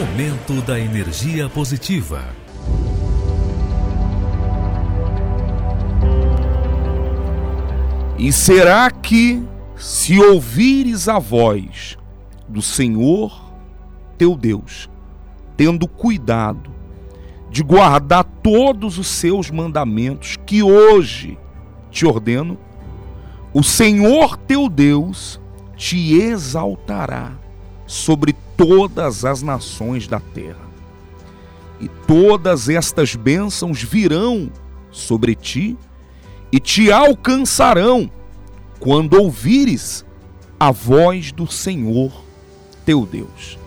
Momento da energia positiva. E será que, se ouvires a voz do Senhor teu Deus, tendo cuidado de guardar todos os seus mandamentos que hoje te ordeno, o Senhor teu Deus te exaltará sobre todas as nações da terra. E todas estas bênçãos virão sobre ti e te alcançarão quando ouvires a voz do Senhor teu Deus.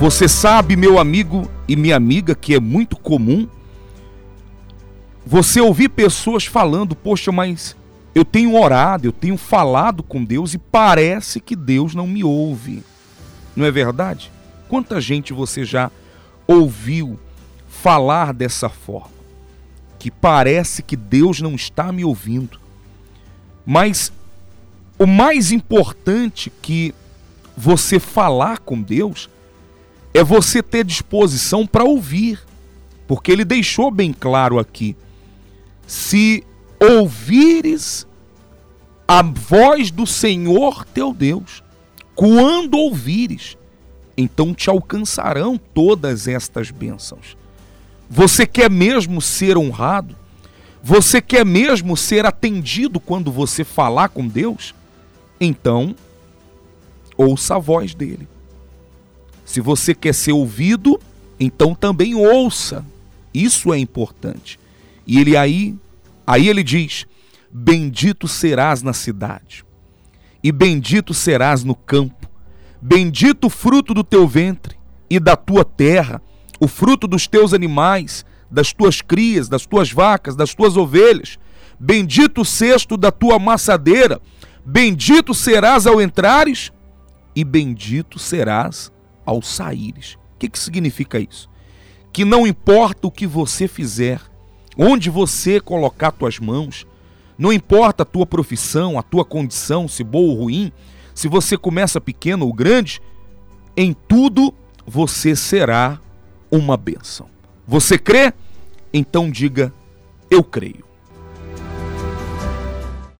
Você sabe, meu amigo e minha amiga, que é muito comum você ouvir pessoas falando: Poxa, mas eu tenho orado, eu tenho falado com Deus e parece que Deus não me ouve. Não é verdade? Quanta gente você já ouviu falar dessa forma? Que parece que Deus não está me ouvindo. Mas o mais importante que você falar com Deus é você ter disposição para ouvir. Porque ele deixou bem claro aqui: se ouvires a voz do Senhor teu Deus, quando ouvires, então te alcançarão todas estas bênçãos. Você quer mesmo ser honrado? Você quer mesmo ser atendido quando você falar com Deus? Então, ouça a voz dele. Se você quer ser ouvido, então também ouça. Isso é importante. E ele aí, aí ele diz: Bendito serás na cidade, e bendito serás no campo. Bendito o fruto do teu ventre e da tua terra, o fruto dos teus animais, das tuas crias, das tuas vacas, das tuas ovelhas. Bendito o cesto da tua amassadeira. Bendito serás ao entrares e bendito serás ao saíres. O que, que significa isso? Que não importa o que você fizer, onde você colocar tuas mãos, não importa a tua profissão, a tua condição, se boa ou ruim, se você começa pequeno ou grande, em tudo você será uma bênção. Você crê? Então diga: Eu creio.